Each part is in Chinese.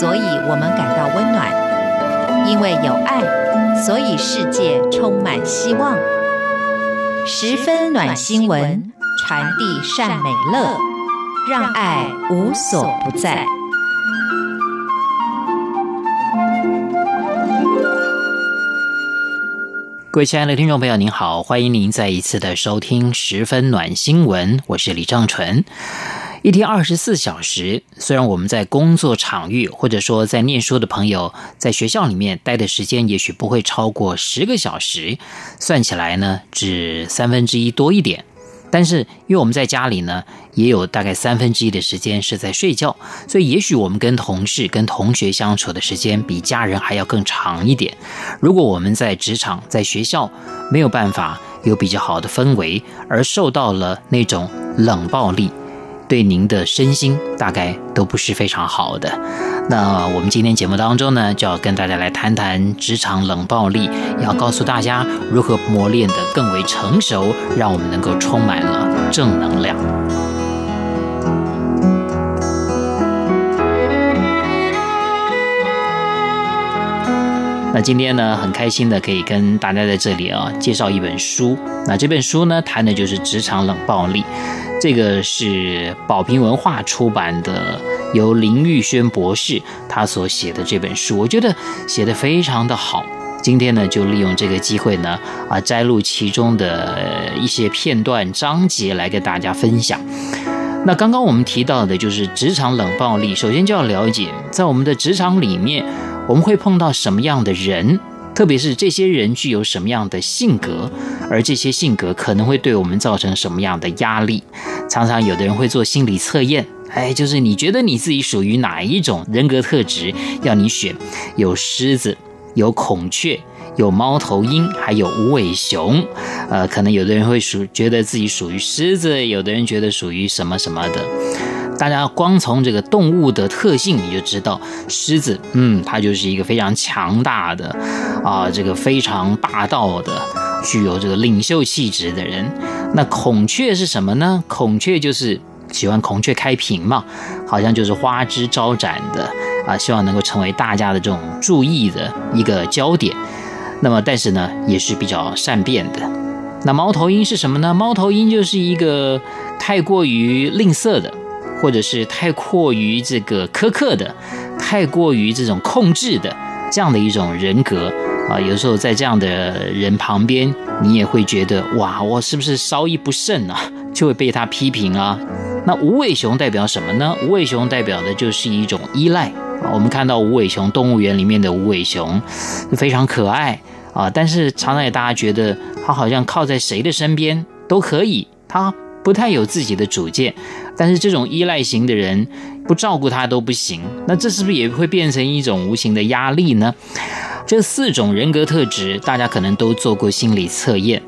所以我们感到温暖；因为有爱，所以世界充满希望。十分暖新闻，传递善美乐，让爱无所不在。各位亲爱的听众朋友，您好，欢迎您再一次的收听《十分暖新闻》，我是李正纯。一天二十四小时，虽然我们在工作场域或者说在念书的朋友，在学校里面待的时间也许不会超过十个小时，算起来呢，只三分之一多一点。但是因为我们在家里呢，也有大概三分之一的时间是在睡觉，所以也许我们跟同事、跟同学相处的时间比家人还要更长一点。如果我们在职场、在学校没有办法有比较好的氛围，而受到了那种冷暴力。对您的身心大概都不是非常好的。那我们今天节目当中呢，就要跟大家来谈谈职场冷暴力，要告诉大家如何磨练得更为成熟，让我们能够充满了正能量。那今天呢，很开心的可以跟大家在这里啊介绍一本书。那这本书呢，谈的就是职场冷暴力。这个是宝瓶文化出版的，由林玉轩博士他所写的这本书，我觉得写得非常的好。今天呢，就利用这个机会呢，啊，摘录其中的一些片段章节来跟大家分享。那刚刚我们提到的就是职场冷暴力，首先就要了解，在我们的职场里面，我们会碰到什么样的人。特别是这些人具有什么样的性格，而这些性格可能会对我们造成什么样的压力？常常有的人会做心理测验，哎，就是你觉得你自己属于哪一种人格特质？要你选，有狮子，有孔雀，有猫头鹰，还有无尾熊。呃，可能有的人会属觉得自己属于狮子，有的人觉得属于什么什么的。大家光从这个动物的特性，你就知道，狮子，嗯，它就是一个非常强大的，啊，这个非常霸道的，具有这个领袖气质的人。那孔雀是什么呢？孔雀就是喜欢孔雀开屏嘛，好像就是花枝招展的，啊，希望能够成为大家的这种注意的一个焦点。那么，但是呢，也是比较善变的。那猫头鹰是什么呢？猫头鹰就是一个太过于吝啬的。或者是太过于这个苛刻的，太过于这种控制的这样的一种人格啊，有时候在这样的人旁边，你也会觉得哇，我是不是稍一不慎啊，就会被他批评啊？那无尾熊代表什么呢？无尾熊代表的就是一种依赖啊。我们看到无尾熊动物园里面的无尾熊非常可爱啊，但是常常也大家觉得它好像靠在谁的身边都可以，它。不太有自己的主见，但是这种依赖型的人不照顾他都不行，那这是不是也会变成一种无形的压力呢？这四种人格特质，大家可能都做过心理测验，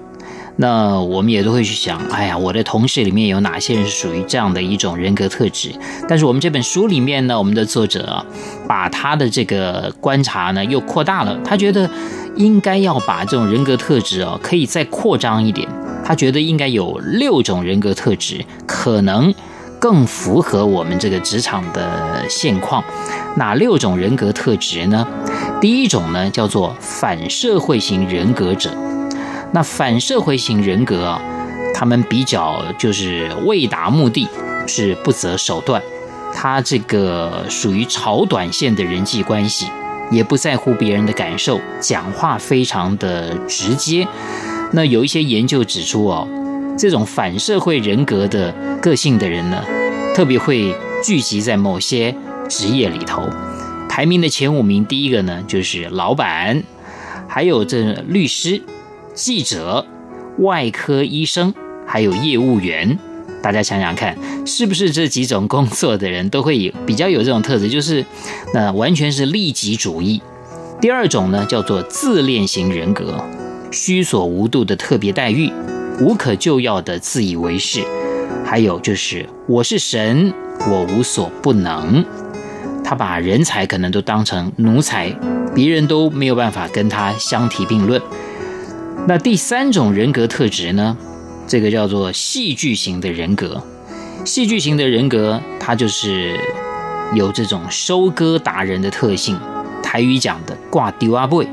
那我们也都会去想，哎呀，我的同事里面有哪些人是属于这样的一种人格特质？但是我们这本书里面呢，我们的作者啊，把他的这个观察呢又扩大了，他觉得应该要把这种人格特质啊，可以再扩张一点。他觉得应该有六种人格特质，可能更符合我们这个职场的现况。哪六种人格特质呢？第一种呢叫做反社会型人格者。那反社会型人格啊，他们比较就是为达目的，是不择手段。他这个属于炒短线的人际关系，也不在乎别人的感受，讲话非常的直接。那有一些研究指出哦，这种反社会人格的个性的人呢，特别会聚集在某些职业里头。排名的前五名，第一个呢就是老板，还有这律师、记者、外科医生，还有业务员。大家想想看，是不是这几种工作的人都会有比较有这种特质，就是那完全是利己主义。第二种呢叫做自恋型人格。虚所无度的特别待遇，无可救药的自以为是，还有就是我是神，我无所不能。他把人才可能都当成奴才，别人都没有办法跟他相提并论。那第三种人格特质呢？这个叫做戏剧型的人格。戏剧型的人格，他就是有这种收割达人的特性，台语讲的挂丢阿贝，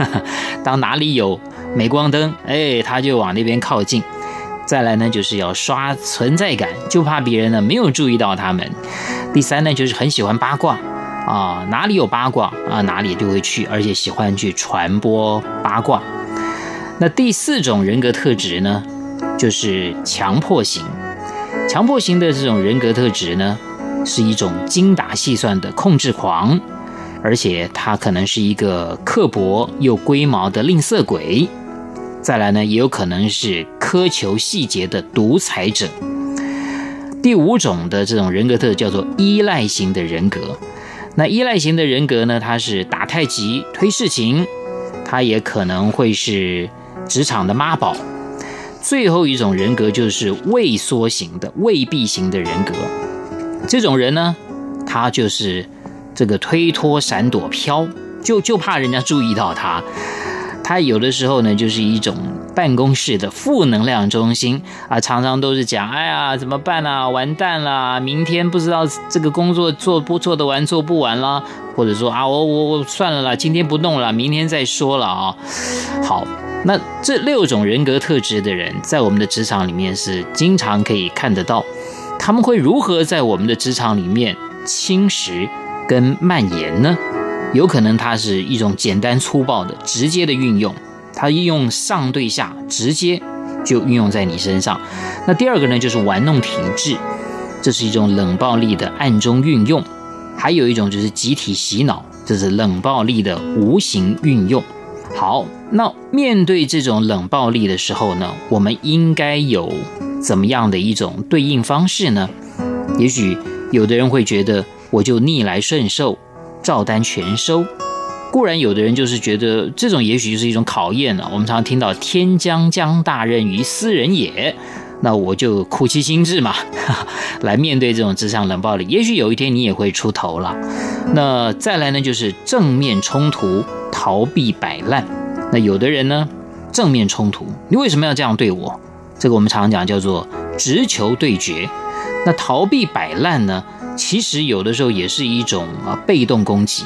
当哪里有镁光灯，哎，他就往那边靠近。再来呢，就是要刷存在感，就怕别人呢没有注意到他们。第三呢，就是很喜欢八卦啊，哪里有八卦啊，哪里就会去，而且喜欢去传播八卦。那第四种人格特质呢，就是强迫型。强迫型的这种人格特质呢，是一种精打细算的控制狂，而且他可能是一个刻薄又龟毛的吝啬鬼。再来呢，也有可能是苛求细节的独裁者。第五种的这种人格特质叫做依赖型的人格。那依赖型的人格呢，他是打太极、推事情，他也可能会是职场的妈宝。最后一种人格就是畏缩型的、畏避型的人格。这种人呢，他就是这个推脱、闪躲、飘，就就怕人家注意到他。他有的时候呢，就是一种办公室的负能量中心啊，常常都是讲：“哎呀，怎么办啊？完蛋了！明天不知道这个工作做不做得完，做不完了。”或者说：“啊，我我我算了啦，今天不弄了，明天再说了啊。”好。那这六种人格特质的人，在我们的职场里面是经常可以看得到，他们会如何在我们的职场里面侵蚀跟蔓延呢？有可能它是一种简单粗暴的直接的运用，它运用上对下，直接就运用在你身上。那第二个呢，就是玩弄体制，这是一种冷暴力的暗中运用；还有一种就是集体洗脑，这是冷暴力的无形运用。好，那面对这种冷暴力的时候呢，我们应该有怎么样的一种对应方式呢？也许有的人会觉得，我就逆来顺受，照单全收。固然有的人就是觉得这种也许就是一种考验了。我们常常听到“天将降大任于斯人也”，那我就苦其心志嘛，来面对这种职场冷暴力。也许有一天你也会出头了。那再来呢，就是正面冲突。逃避摆烂，那有的人呢，正面冲突，你为什么要这样对我？这个我们常常讲叫做直球对决。那逃避摆烂呢，其实有的时候也是一种啊被动攻击。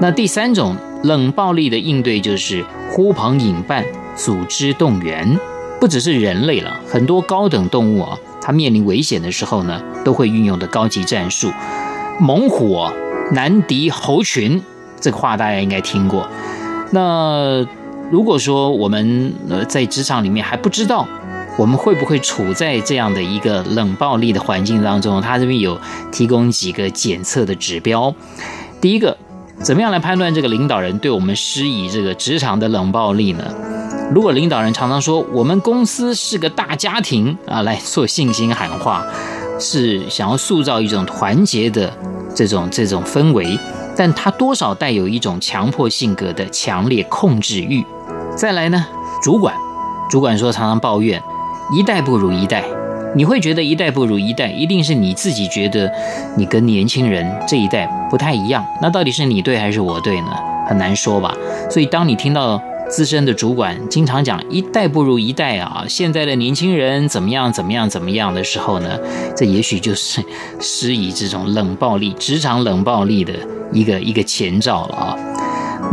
那第三种冷暴力的应对就是呼朋引伴、组织动员，不只是人类了，很多高等动物啊，它面临危险的时候呢，都会运用的高级战术，猛虎，难敌猴群。这个话大家应该听过。那如果说我们呃在职场里面还不知道我们会不会处在这样的一个冷暴力的环境当中，他这边有提供几个检测的指标。第一个，怎么样来判断这个领导人对我们施以这个职场的冷暴力呢？如果领导人常常说我们公司是个大家庭啊，来做信心喊话，是想要塑造一种团结的这种这种氛围。但他多少带有一种强迫性格的强烈控制欲。再来呢，主管，主管说常常抱怨，一代不如一代。你会觉得一代不如一代，一定是你自己觉得你跟年轻人这一代不太一样。那到底是你对还是我对呢？很难说吧。所以当你听到资深的主管经常讲一代不如一代啊，现在的年轻人怎么样怎么样怎么样的时候呢，这也许就是施以这种冷暴力、职场冷暴力的。一个一个前兆了啊！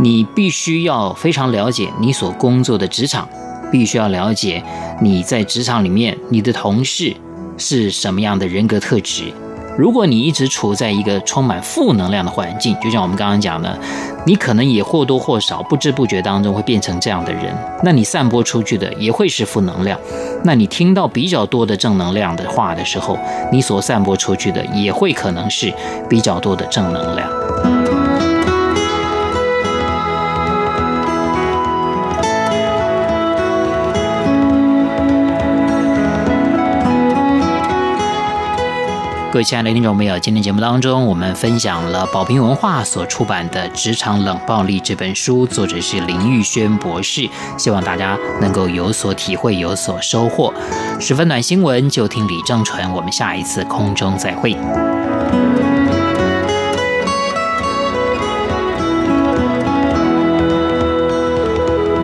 你必须要非常了解你所工作的职场，必须要了解你在职场里面你的同事是什么样的人格特质。如果你一直处在一个充满负能量的环境，就像我们刚刚讲的，你可能也或多或少不知不觉当中会变成这样的人。那你散播出去的也会是负能量。那你听到比较多的正能量的话的时候，你所散播出去的也会可能是比较多的正能量。各位亲爱的听众朋友，今天节目当中，我们分享了宝瓶文化所出版的《职场冷暴力》这本书，作者是林玉轩博士。希望大家能够有所体会，有所收获。十分暖新闻，就听李正淳。我们下一次空中再会。